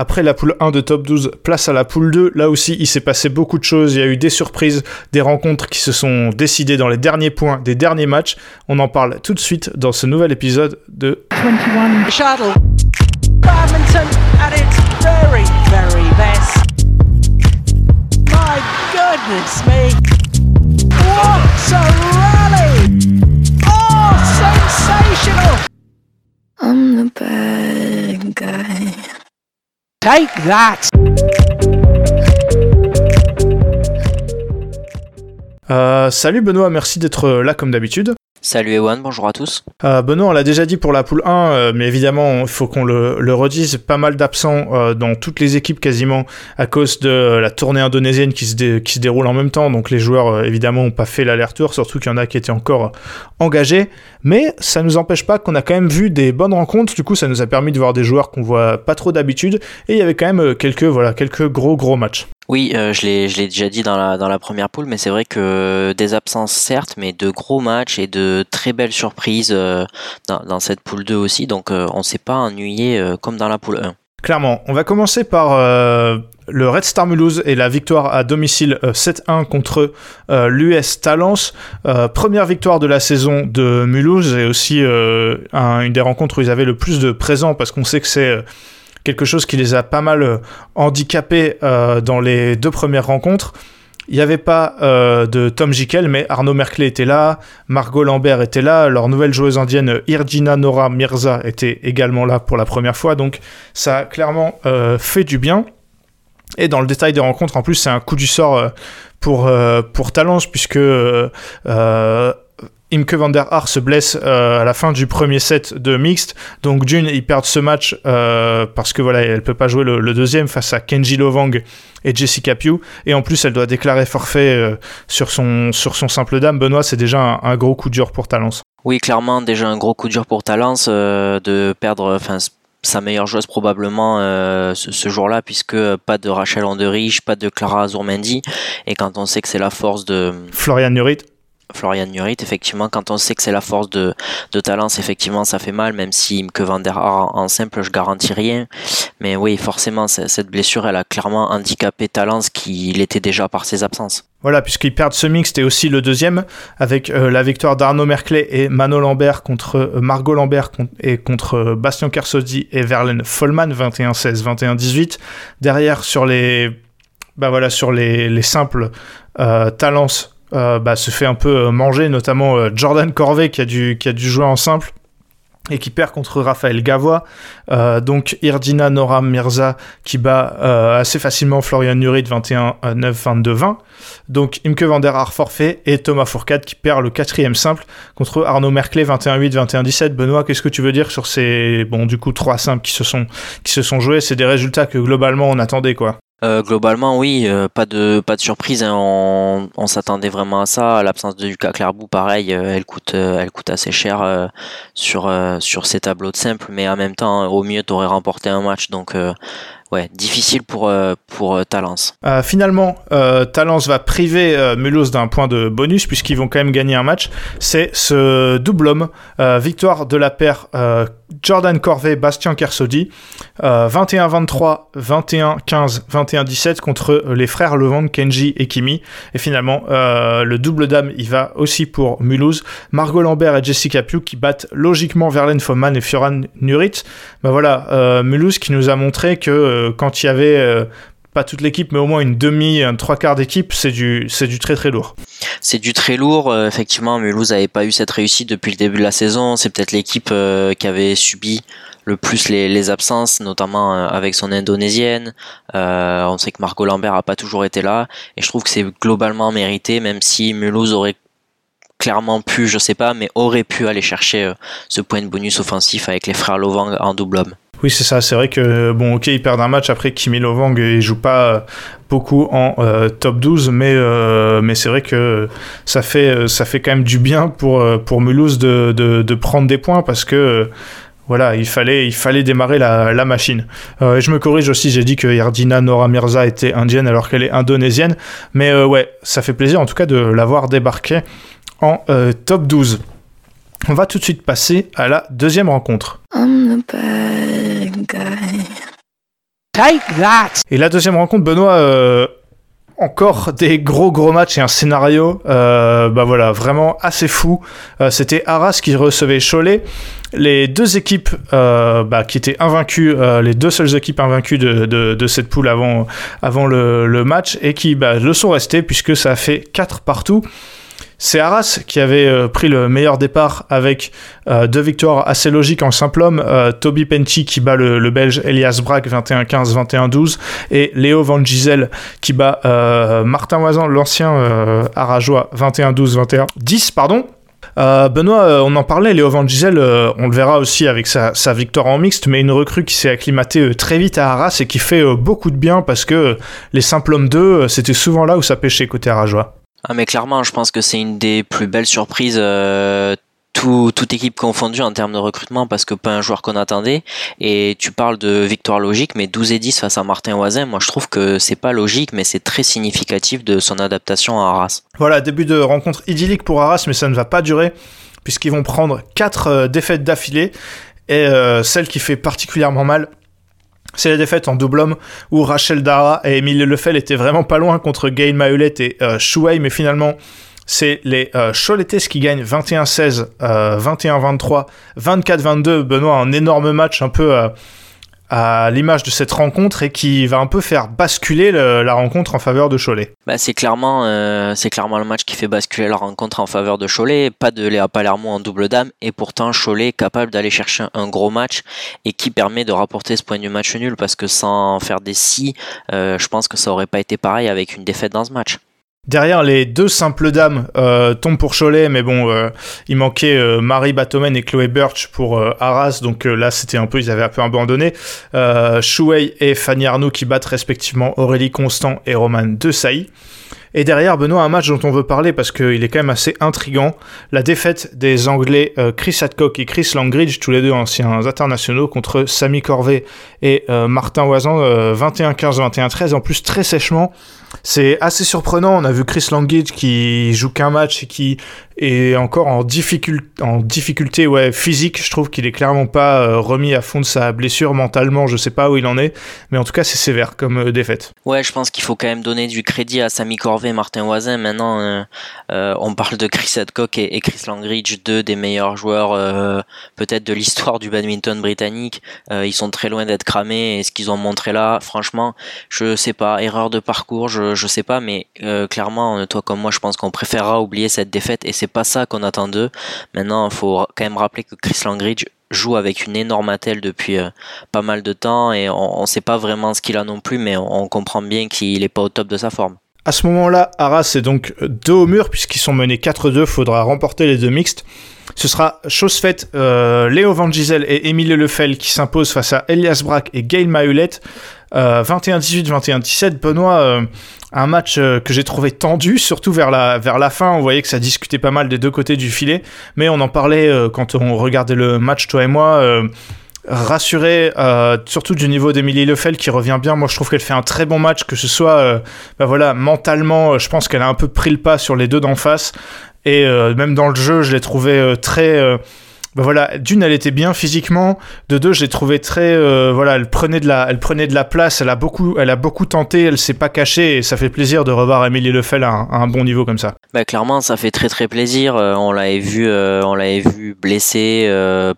Après la poule 1 de top 12, place à la poule 2. Là aussi, il s'est passé beaucoup de choses. Il y a eu des surprises, des rencontres qui se sont décidées dans les derniers points des derniers matchs. On en parle tout de suite dans ce nouvel épisode de 21 Shuttle. Badminton at its very, very best. My goodness me. What a rally! Oh, sensational! I'm the bad guy. Take that! Euh, salut Benoît, merci d'être là comme d'habitude. Salut Ewan, bonjour à tous. Euh, Benoît, on l'a déjà dit pour la poule 1, euh, mais évidemment, il faut qu'on le, redise, pas mal d'absents euh, dans toutes les équipes quasiment à cause de la tournée indonésienne qui se, déroule en même temps, donc les joueurs évidemment n'ont pas fait l'aller-retour, surtout qu'il y en a qui étaient encore engagés, mais ça nous empêche pas qu'on a quand même vu des bonnes rencontres, du coup ça nous a permis de voir des joueurs qu'on voit pas trop d'habitude, et il y avait quand même quelques, voilà, quelques gros gros matchs. Oui, euh, je l'ai, déjà dit dans la, dans la première poule, mais c'est vrai que des absences certes, mais de gros matchs et de très belles surprises euh, dans, dans, cette poule 2 aussi, donc euh, on ne s'est pas ennuyé comme dans la poule 1. Clairement, on va commencer par le Red Star Mulhouse et la victoire à domicile 7-1 contre l'US Talence. première victoire de la saison de Mulhouse et aussi un, une des rencontres où ils avaient le plus de présents parce qu'on sait que c'est quelque chose qui les a pas mal euh, handicapés euh, dans les deux premières rencontres. Il n'y avait pas euh, de Tom Jikel, mais Arnaud Merclé était là, Margot Lambert était là, leur nouvelle joueuse indienne Irjina Nora Mirza était également là pour la première fois, donc ça a clairement euh, fait du bien. Et dans le détail des rencontres, en plus, c'est un coup du sort euh, pour, pour Talence, puisque Imke van der Haar se blesse euh, à la fin du premier set de mixte. Donc June, ils perdent ce match euh, parce que voilà, elle peut pas jouer le, le, deuxième face à Kenji Lovang et Jessica Pugh. Et en plus, elle doit déclarer forfait euh, sur, son, sur son simple dame. Benoît, c'est déjà un, un, gros coup dur pour Talence. Oui, clairement, déjà un gros coup dur pour Talence euh, de perdre... Enfin, sa meilleure joueuse probablement euh, ce, ce jour-là puisque pas de Rachel Anderich, pas de Clara Azurmendi et quand on sait que c'est la force de Florian Nurit Florian Nurit, effectivement, quand on sait que c'est la force de, de Talence, effectivement, ça fait mal, même si que Van der Haar en simple, je garantis rien. Mais oui, forcément, cette blessure, elle a clairement handicapé Talence qui l'était déjà par ses absences. Voilà, puisqu'ils perdent ce mix, c'était aussi le deuxième, avec euh, la victoire d'Arnaud Merclé et Mano Lambert contre euh, Margot Lambert et contre euh, Bastien Kersodi et Verlaine Follman, 21-16, 21-18. Derrière, sur les, bah voilà, sur les, les simples, Talence bah, se fait un peu manger, notamment euh, Jordan Corvée qui a, dû, qui a dû jouer en simple et qui perd contre Raphaël Gavois. Euh, donc Irdina Nora Mirza qui bat euh, assez facilement Florian Nurit 21-9, 22-20. Donc Imke van der forfait et Thomas Fourcade qui perd le quatrième simple contre Arnaud Merclé 21-8, 21-17. Benoît, qu'est-ce que tu veux dire sur ces, bon, du coup, trois simples qui se sont, qui se sont joués? C'est des résultats que globalement on attendait, quoi. Euh, globalement, oui, euh, pas de pas de surprise. Hein, on, s'attendait vraiment à ça. L'absence de Lucas Clairbout, pareil, euh, elle coûte elle coûte assez cher sur sur ces tableaux de simple, mais en même temps, au mieux, tu aurais remporté un match. Donc ouais, difficile pour, euh, pour euh, Talence. Euh, finalement, Talence va priver Mulhouse d'un point de bonus puisqu'ils vont quand même gagner un match. C'est ce double homme, victoire de la paire Jordan Corvée, Bastien Kersodi, 21-23, 21-15, 21-17 contre les frères Levent, Kenji et Kimi. Et finalement, le double dame, il va aussi pour Mulhouse. Margot Lambert et Jessica Pugh qui battent logiquement Verlaine Foman et Fioran Nurit. Ben voilà, Mulhouse qui nous a montré que quand il y avait euh, pas toute l'équipe, mais au moins une demi, un trois quarts d'équipe, c'est du, c'est du très très lourd. C'est du très lourd. Euh, effectivement, Mulhouse n'avait pas eu cette réussite depuis le début de la saison. C'est peut-être l'équipe euh, qui avait subi le plus les, absences, notamment euh, avec son indonésienne. Euh, on sait que Margot Lambert a pas toujours été là, et je trouve que c'est globalement mérité, même si Mulhouse aurait clairement pu, je sais pas, mais aurait pu aller chercher ce point de bonus offensif avec les frères Lovang en double homme. Oui, c'est ça. C'est vrai que, bon, ok, ils perdent un match. Après, Kimi Lovang, il joue pas beaucoup en euh, top 12, mais, euh, mais c'est vrai que ça fait, ça fait quand même du bien pour, pour Mulhouse de, de, prendre des points parce que voilà, il fallait, il fallait démarrer la, la machine. Euh, et je me corrige aussi, j'ai dit que Yardina Nora Mirza était indienne alors qu'elle est indonésienne. Mais euh, ouais, ça fait plaisir en tout cas de l'avoir débarqué en euh, top 12. On va tout de suite passer à la deuxième rencontre. I'm the bad guy. Take that. Et la deuxième rencontre, Benoît, euh, encore des gros gros matchs et un scénario, euh, bah voilà, vraiment assez fou. Euh, C'était Arras qui recevait Cholet. Les deux équipes euh, bah, qui étaient invaincues, euh, les deux seules équipes invaincues de, de, de cette poule avant, avant le, le match et qui bah, le sont restées puisque ça a fait 4 partout. C'est Arras qui avait euh, pris le meilleur départ avec euh, deux victoires assez logiques en simple homme. Euh, Toby Penty qui bat le, Belge Elias Braque 21-15, 21-12 et Léo Van Gisel qui bat Martin Moisan, l'ancien Arajois 21-12, 21-10, pardon. Euh, Benoît, on en parlait, Léo Van Gisel, on le verra aussi avec sa, victoire en mixte, mais une recrue qui s'est acclimatée très vite à Arras et qui fait beaucoup de bien parce que les simples hommes 2, c'était souvent là où ça pêchait côté Arajois. Ah mais clairement, je pense que c'est une des plus belles surprises, euh, tout, toute équipe confondue en termes de recrutement, parce que pas un joueur qu'on attendait. Et tu parles de victoire logique, mais 12 et 10 face à Martin Oisin, moi je trouve que c'est pas logique, mais c'est très significatif de son adaptation à Arras. Voilà, début de rencontre idyllique pour Arras, mais ça ne va pas durer, puisqu'ils vont prendre 4 euh, défaites d'affilée, et euh, celle qui fait particulièrement mal, c'est la défaite en double homme où Rachel Dara et Emile Lefel étaient vraiment pas loin contre Gail Mahulet et euh, Shuei, mais finalement c'est les euh, Choletes qui gagnent 21-16, euh, 21-23, 24-22. Benoît, un énorme match un peu euh, à l'image de cette rencontre et qui va un peu faire basculer le, la rencontre en faveur de Cholet. Bah, c'est clairement, euh, clairement le match qui fait basculer la rencontre en faveur de Cholet. Pas de Léa Palermo en double dame et pourtant Cholet capable d'aller chercher un gros match et qui permet de rapporter ce point du match nul parce que sans faire des si, euh, je pense que ça aurait pas été pareil avec une défaite dans ce match. Derrière, les deux simples dames euh, tombent pour Cholet, mais bon, euh, il manquait euh, Marie Batomen et Chloé Birch pour euh, Arras, donc euh, là, c'était un peu, ils avaient un peu abandonné. Shuei et Fanny Arnaud qui battent respectivement Aurélie Constant et Romane De Sailly. Et derrière, Benoît, un match dont on veut parler parce qu'il est quand même assez intrigant. La défaite des Anglais Chris Hadcock et Chris Langridge, tous les deux anciens internationaux, contre Samy Corvée et Martin Oisan, 21-15, 21-13, en plus très sèchement. C'est assez surprenant. On a vu Chris Langridge qui joue qu'un match et qui est encore en, difficulté, en difficulté ouais, physique. Je trouve qu'il est clairement pas euh, remis à fond de sa blessure mentalement. Je sais pas où il en est, mais en tout cas, c'est sévère comme euh, défaite. Ouais, je pense qu'il faut quand même donner du crédit à Samy Corvée Martin Oisin. Maintenant, euh, on parle de Chris Hadcock et, Chris Langridge, deux des meilleurs joueurs peut-être de l'histoire du badminton britannique. ils sont très loin d'être cramés et ce qu'ils ont montré là, franchement, je sais pas, erreur de parcours, je, je sais pas, mais clairement, toi comme moi, je pense qu'on préférera oublier cette défaite et c'est pas ça qu'on attend d'eux. Maintenant, il faut quand même rappeler que Chris Langridge joue avec une énorme attelle depuis euh, pas mal de temps et on ne sait pas vraiment ce qu'il a non plus, mais on, on comprend bien qu'il n'est pas au top de sa forme. À ce moment-là, Arras est donc deux au mur puisqu'ils sont menés 4-2, faudra remporter les deux mixtes. Ce sera chose faite, euh, Léo Van Gisel et Émile Lefel qui s'imposent face à Elias Brack et Gail Mahulet. Euh, 21-18, 21-17, Benoît, euh, un match euh, que j'ai trouvé tendu, surtout vers la, vers la fin, on voyait que ça discutait pas mal des deux côtés du filet, mais on en parlait euh, quand on regardait le match, toi et moi, euh, rassuré, euh, surtout du niveau d'Emilie Lefel qui revient bien. Moi, je trouve qu'elle fait un très bon match, que ce soit, euh, bah voilà, mentalement, je pense qu'elle a un peu pris le pas sur les deux d'en face. Et euh, même dans le jeu, je l'ai trouvé euh, très. Bah voilà, d'une, elle était bien physiquement. De deux, je l'ai trouvé très. Euh, voilà, elle prenait de la, elle prenait de la place. Elle a beaucoup, elle a beaucoup tenté. Elle s'est pas cachée et ça fait plaisir de revoir Émilie Lefel à un, à un bon niveau comme ça. Bah clairement, ça fait très très plaisir. Euh, on l'avait vu, euh, on l'avait vu blessée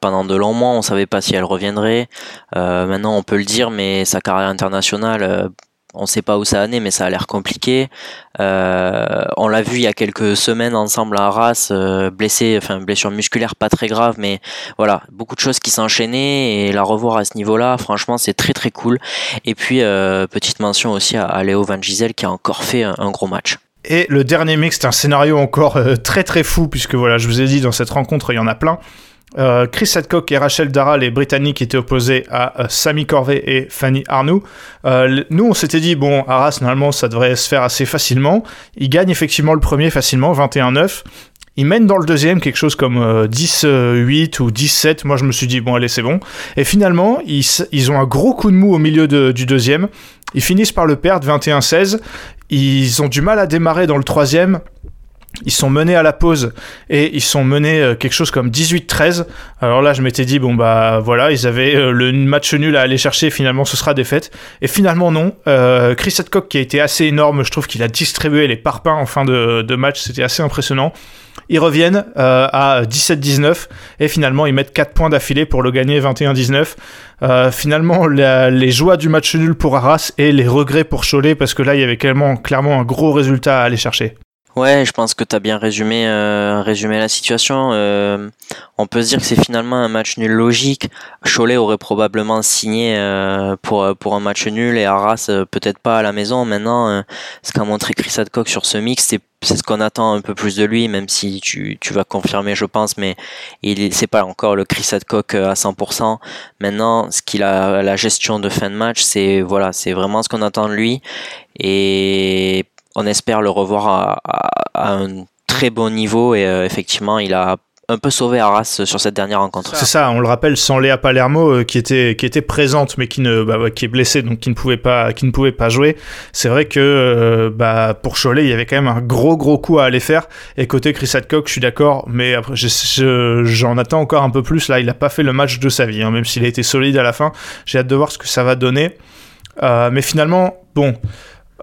pendant de longs mois. On savait pas si elle reviendrait. maintenant, on peut le dire, mais sa carrière internationale on sait pas où ça en est, mais ça a l'air compliqué. Euh, on l'a vu il y a quelques semaines ensemble à Arras, euh, blessé, enfin blessure musculaire pas très grave, mais voilà, beaucoup de choses qui s'enchaînaient et la revoir à ce niveau-là, franchement, c'est très très cool. Et puis euh, petite mention aussi à, Léo Van Gisel qui a encore fait un, gros match. Et le dernier mix, c'est un scénario encore très très fou puisque voilà, je vous ai dit dans cette rencontre, il y en a plein. Euh, Chris Hadcock et Rachel Dara, les Britanniques, étaient opposés à euh, Samy Corvée et Fanny Arnoux. Euh, nous, on s'était dit, bon, Arras, normalement, ça devrait se faire assez facilement. Ils gagnent effectivement le premier facilement, 21-9. Ils mènent dans le deuxième quelque chose comme euh, 10-8 ou 10-7. Moi, je me suis dit, bon, allez, c'est bon. Et finalement, ils, ils, ont un gros coup de mou au milieu de, du deuxième. Ils finissent par le perdre, 21-16. Ils ont du mal à démarrer dans le troisième. Ils sont menés à la pause et ils sont menés euh, quelque chose comme 18-13. Alors là, je m'étais dit, bon bah voilà, ils avaient euh, le match nul à aller chercher, finalement ce sera défaite. Et finalement non. Euh, Chris Hadcock qui a été assez énorme, je trouve qu'il a distribué les parpaings en fin de, match, c'était assez impressionnant. Ils reviennent à 17-19 et finalement ils mettent 4 points d'affilée pour le gagner 21-19. Euh, finalement, les joies du match nul pour Arras et les regrets pour Cholet parce que là il y avait clairement un gros résultat à aller chercher. Ouais, je pense que tu as bien résumé, euh, résumé la situation. Euh, on peut se dire que c'est finalement un match nul logique. Cholet aurait probablement signé euh, pour, pour un match nul et Arras euh, peut-être pas à la maison. Maintenant, euh, ce qu'a montré Chris Adcock sur ce mix, c'est c'est ce qu'on attend un peu plus de lui, même si tu, tu vas confirmer, je pense, mais il c'est pas encore le Chris Adcock à 100%. Maintenant, ce qu'il a, la gestion de fin de match, c'est voilà, c'est vraiment ce qu'on attend de lui, et on espère le revoir à, un très bon niveau. Et euh, effectivement, il a un peu sauvé Arras sur cette dernière rencontre. C'est ça, on le rappelle, sans Léa Palermo euh, qui était qui était présente mais bah, qui est blessée donc qui ne pouvait pas qui ne pouvait pas jouer. C'est vrai que euh, bah pour Cholet, il y avait quand même un gros gros coup à aller faire et côté Chris Hadcock, je suis d'accord, mais après j'en je, je, attends encore un peu plus là, il a pas fait le match de sa vie hein, même s'il a été solide à la fin. J'ai hâte de voir ce que ça va donner. Mais finalement, bon,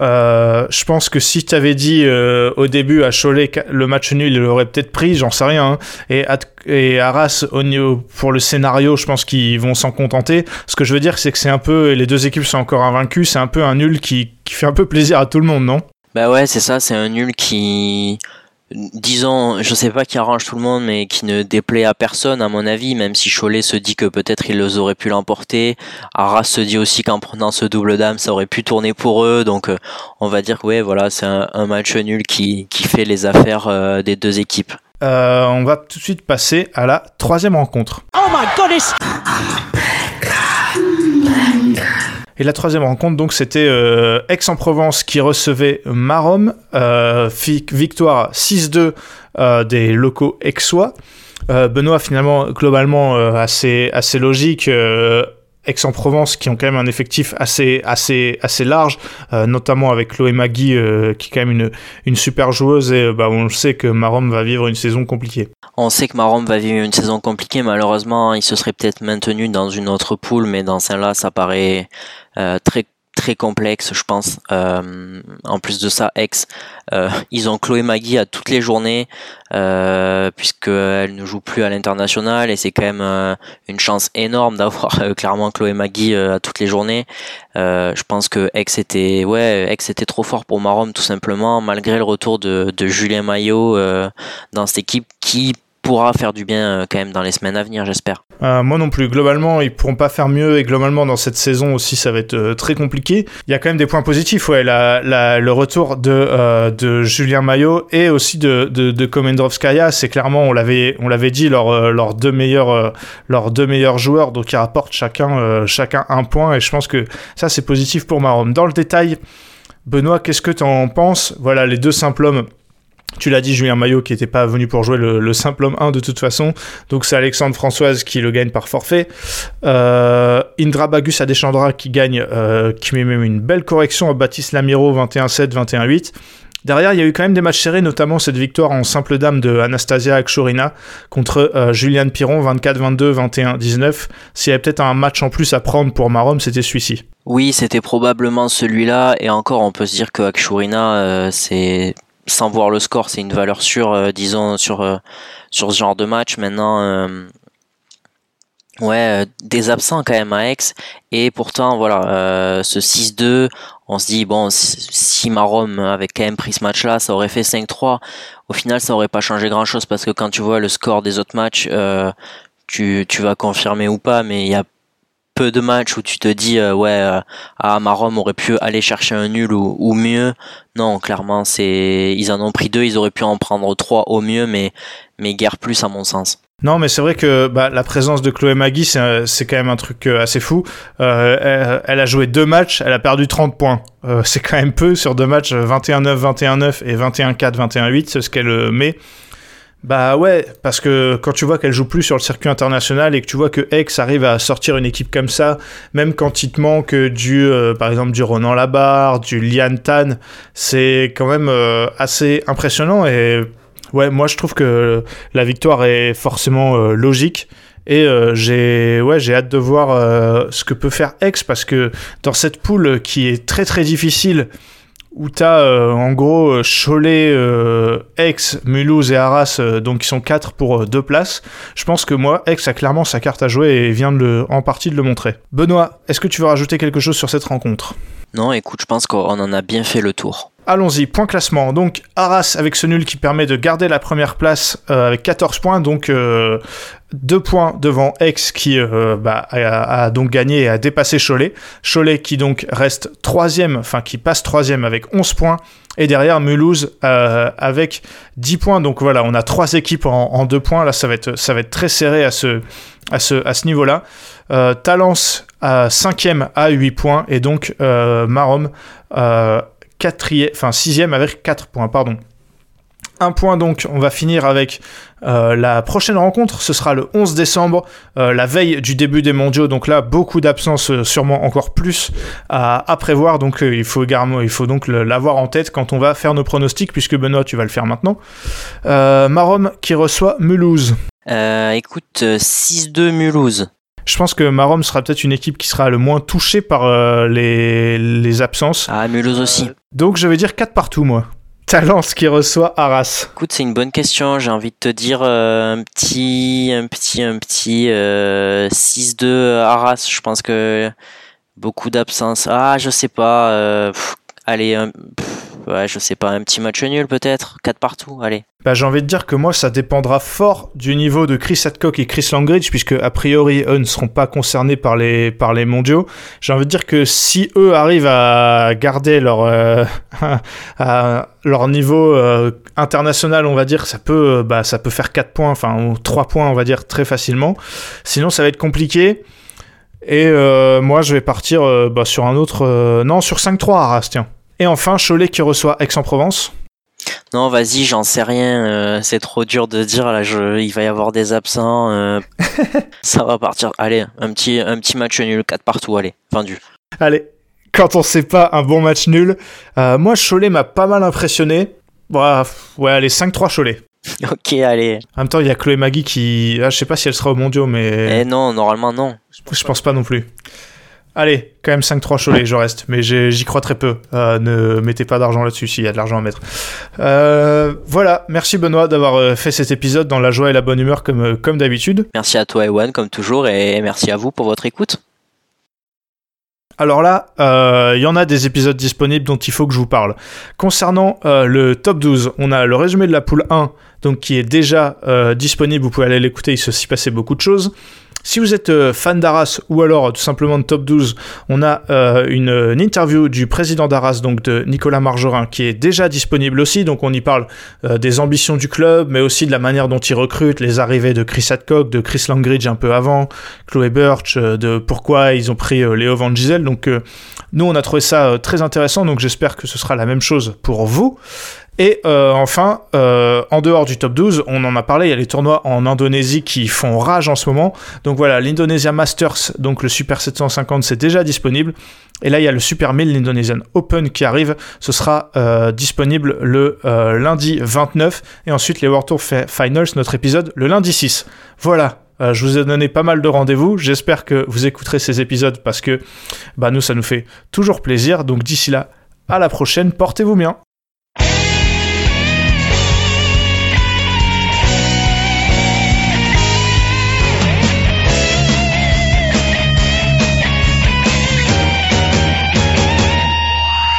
euh, je pense que si tu avais dit euh, au début à Cholet le match nul, il l'aurait peut-être pris, j'en sais rien. Hein. Et, et Arras, au niveau, pour le scénario, je pense qu'ils vont s'en contenter. Ce que je veux dire, c'est que c'est un peu, les deux équipes sont encore invaincues, c'est un peu un nul qui, qui fait un peu plaisir à tout le monde, non? Bah ouais, c'est ça, c'est un nul qui disons, je sais pas qui arrange tout le monde, mais qui ne déplaît à personne, à mon avis, même si Cholet se dit que peut-être ils auraient pu l'emporter. Arras se dit aussi qu'en prenant ce double dame, ça aurait pu tourner pour eux. Donc, euh, on va dire que ouais, voilà, c'est un, un, match nul qui, qui fait les affaires euh, des deux équipes. Euh, on va tout de suite passer à la troisième rencontre. Oh my goodness! Et la troisième rencontre, donc, c'était euh, Aix-en-Provence qui recevait Marom. Euh, victoire 6-2 euh, des locaux aixois. Euh, Benoît, finalement, globalement, euh, assez, assez logique. Aix-en-Provence qui ont quand même un effectif assez, assez, assez large, euh, notamment avec Chloé Magui euh, qui est quand même une, une super joueuse et bah, on sait que Marom va vivre une saison compliquée. On sait que Marom va vivre une saison compliquée, malheureusement il se serait peut-être maintenu dans une autre poule, mais dans celle-là ça paraît euh, très très complexe, je pense. Euh, en plus de ça, ex, euh, ils ont Chloé Magui à toutes les journées, puisqu'elle ne joue plus à l'international, et c'est quand même une chance énorme d'avoir clairement Chloé Magui à toutes les journées. je pense que ex était, trop fort pour Marom, tout simplement, malgré le retour de Julien Maillot dans cette équipe qui pourra faire du bien quand même dans les semaines à venir, j'espère. Euh, moi non plus. Globalement, ils pourront pas faire mieux et globalement dans cette saison aussi, ça va être euh, très compliqué. Il y a quand même des points positifs, ouais. Le retour de, euh, de Julien Maillot et aussi de, de, Komendrovskaya, c'est clairement, on l'avait, on l'avait dit, leurs, leurs deux meilleurs, leurs deux meilleurs joueurs, donc ils rapportent chacun, chacun un point et je pense que ça c'est positif pour Marom. Dans le détail, Benoît, qu'est-ce que tu en penses? Voilà, les deux simples hommes tu l'as dit, Julien Maillot qui n'était pas venu pour jouer le, le, simple homme 1 de toute façon. Donc c'est Alexandre Françoise qui le gagne par forfait. Euh, Indra Bagus Adeshandra qui gagne, euh, qui met même une belle correction à Baptiste Lamiro 21-7, 21-8. Derrière, il y a eu quand même des matchs serrés, notamment cette victoire en simple dame de Anastasia Akshorina contre euh, Piron 24-22, 21-19. S'il y avait peut-être un match en plus à prendre pour Marom, c'était celui-ci. Oui, c'était probablement celui-là. Et encore, on peut se dire que Akshorina, euh, c'est sans voir le score, c'est une valeur sûre, euh, disons, sur, euh, sur ce genre de match. Maintenant, euh, ouais, des absents quand même à Aix. Et pourtant, voilà, ce 6-2, on se dit, bon, si Marom avait quand même pris ce match-là, ça aurait fait 5-3. Au final, ça aurait pas changé grand-chose parce que quand tu vois le score des autres matchs, tu, tu vas confirmer ou pas, mais il y a de matchs où tu te dis euh, ouais euh, ah Marom aurait pu aller chercher un nul ou, mieux non clairement c'est ils en ont pris deux ils auraient pu en prendre trois au mieux mais mais guère plus à mon sens non, mais c'est vrai que bah, la présence de Chloé Magui, c'est, c'est quand même un truc euh, assez fou. Euh, elle, a joué deux matchs, elle a perdu 30 points. Euh, c'est quand même peu sur deux matchs, 21-9, 21-9 et 21-4, 21-8, c'est ce qu'elle met. Bah ouais, parce que quand tu vois qu'elle joue plus sur le circuit international et que tu vois que Aix arrive à sortir une équipe comme ça, même quand il te manque du, euh, par exemple, du Ronan Labarre, du Lian Tan, c'est quand même euh, assez impressionnant et ouais, moi je trouve que la victoire est forcément logique. Et j'ai ouais, j'ai hâte de voir ce que peut faire Aix parce que dans cette poule qui est très très difficile, où tu as euh, en gros euh, Cholet, euh, Aix, Mulhouse et Arras, donc qui sont quatre pour deux places. Je pense que moi, Aix a clairement sa carte à jouer et vient de le, en partie de le montrer. Benoît, est-ce que tu veux rajouter quelque chose sur cette rencontre? Non, écoute, je pense qu'on en a bien fait le tour. Allons-y, point classement. Donc Arras avec ce nul qui permet de garder la première place avec 14 points, donc deux points devant Aix qui euh, bah, a, donc gagné et a dépassé Cholet. Cholet qui donc reste troisième, enfin qui passe troisième avec 11 points. Et derrière Mulhouse euh, avec 10 points. Donc voilà, on a trois équipes en, deux points. Là, ça va être, très serré à ce, niveau-là. Euh, Talence à cinquième à 8 points. Et donc euh, Marom quatrième, enfin sixième avec 4 points, pardon. Un point donc, on va finir avec euh, la prochaine rencontre, ce sera le 11 décembre, euh, la veille du début des mondiaux. Donc là, beaucoup d'absences, euh, sûrement encore plus à, prévoir. Donc il, faut également, il faut donc l'avoir en tête quand on va faire nos pronostics, puisque Benoît, tu vas le faire maintenant. Marom qui reçoit Mulhouse. écoute, 6-2 Mulhouse. Je pense que Marom sera peut-être une équipe qui sera le moins touchée par les, les absences. Ah, Mulhouse aussi. donc je vais dire 4 partout, moi. Talence qui reçoit Arras Écoute, c'est une bonne question. J'ai envie de te dire euh, un petit, un petit, un petit 6-2 euh, Arras. Je pense que beaucoup d'absence. Ah, je sais pas. Euh, allez, un, je sais pas, un petit match nul peut-être, 4 partout, allez. Bah, j'ai envie de dire que moi, ça dépendra fort du niveau de Chris Hadcock et Chris Langridge, puisque a priori, eux ne seront pas concernés par les, par les mondiaux. J'ai envie de dire que si eux arrivent à garder leur, euh, leur niveau euh, international, on va dire, ça peut, bah, ça peut faire 4 points, enfin, ou 3 points, on va dire, très facilement. Sinon, ça va être compliqué. Et euh, moi, je vais partir bah, sur un autre. non, sur 5-3 Arras, tiens. Et enfin, Cholet qui reçoit Aix-en-Provence. Non, vas-y, j'en sais rien. Euh, c'est trop dur de dire. Là, il va y avoir des absents. Euh, ça va partir. Allez, un petit, un petit match nul, 4 partout. Allez, vendu. Allez, quand on sait pas un bon match nul. Euh, moi, Cholet m'a pas mal impressionné. Bah, ouais, allez, 5-3 Cholet. Ok, allez. En même temps, il y a Chloé Magui qui. Ah, je sais pas si elle sera au mondiaux, mais. Eh non, normalement, non. Je pense pas non plus. Allez, quand même 5-3 Cholet, je reste. Mais j'y crois très peu. Euh, ne mettez pas d'argent là-dessus s'il y a de l'argent à mettre. Euh, voilà, merci Benoît d'avoir euh, fait cet épisode dans la joie et la bonne humeur comme, comme d'habitude. Merci à toi Ewan comme toujours et merci à vous pour votre écoute. Alors là, il y en a des épisodes disponibles dont il faut que je vous parle. Concernant le top 12, on a le résumé de la poule 1, donc qui est déjà disponible, vous pouvez aller l'écouter, il s'est passé beaucoup de choses. Si vous êtes euh, fan d'Arras ou alors tout simplement de Top 12, on a euh, une, interview du président d'Arras, donc de Nicolas Margerin, qui est déjà disponible aussi. Donc on y parle euh, des ambitions du club, mais aussi de la manière dont il recrute, les arrivées de Chris Hadcock, de Chris Langridge un peu avant, Chloé Birch, de pourquoi ils ont pris Léo Van Gisel. Donc nous, on a trouvé ça très intéressant, donc j'espère que ce sera la même chose pour vous. Et euh, enfin, euh, en dehors du top 12, on en a parlé, il y a les tournois en Indonésie qui font rage en ce moment. Donc voilà, l'Indonesia Masters, donc le Super 750, c'est déjà disponible. Et là, il y a le Super 1000, l'Indonesian Open qui arrive. Ce sera euh, disponible le lundi 29. Et ensuite, les World Tour Finals, notre épisode, le lundi 6. Voilà, je vous ai donné pas mal de rendez-vous. J'espère que vous écouterez ces épisodes parce que bah, nous, ça nous fait toujours plaisir. Donc d'ici là, à la prochaine. Portez-vous bien.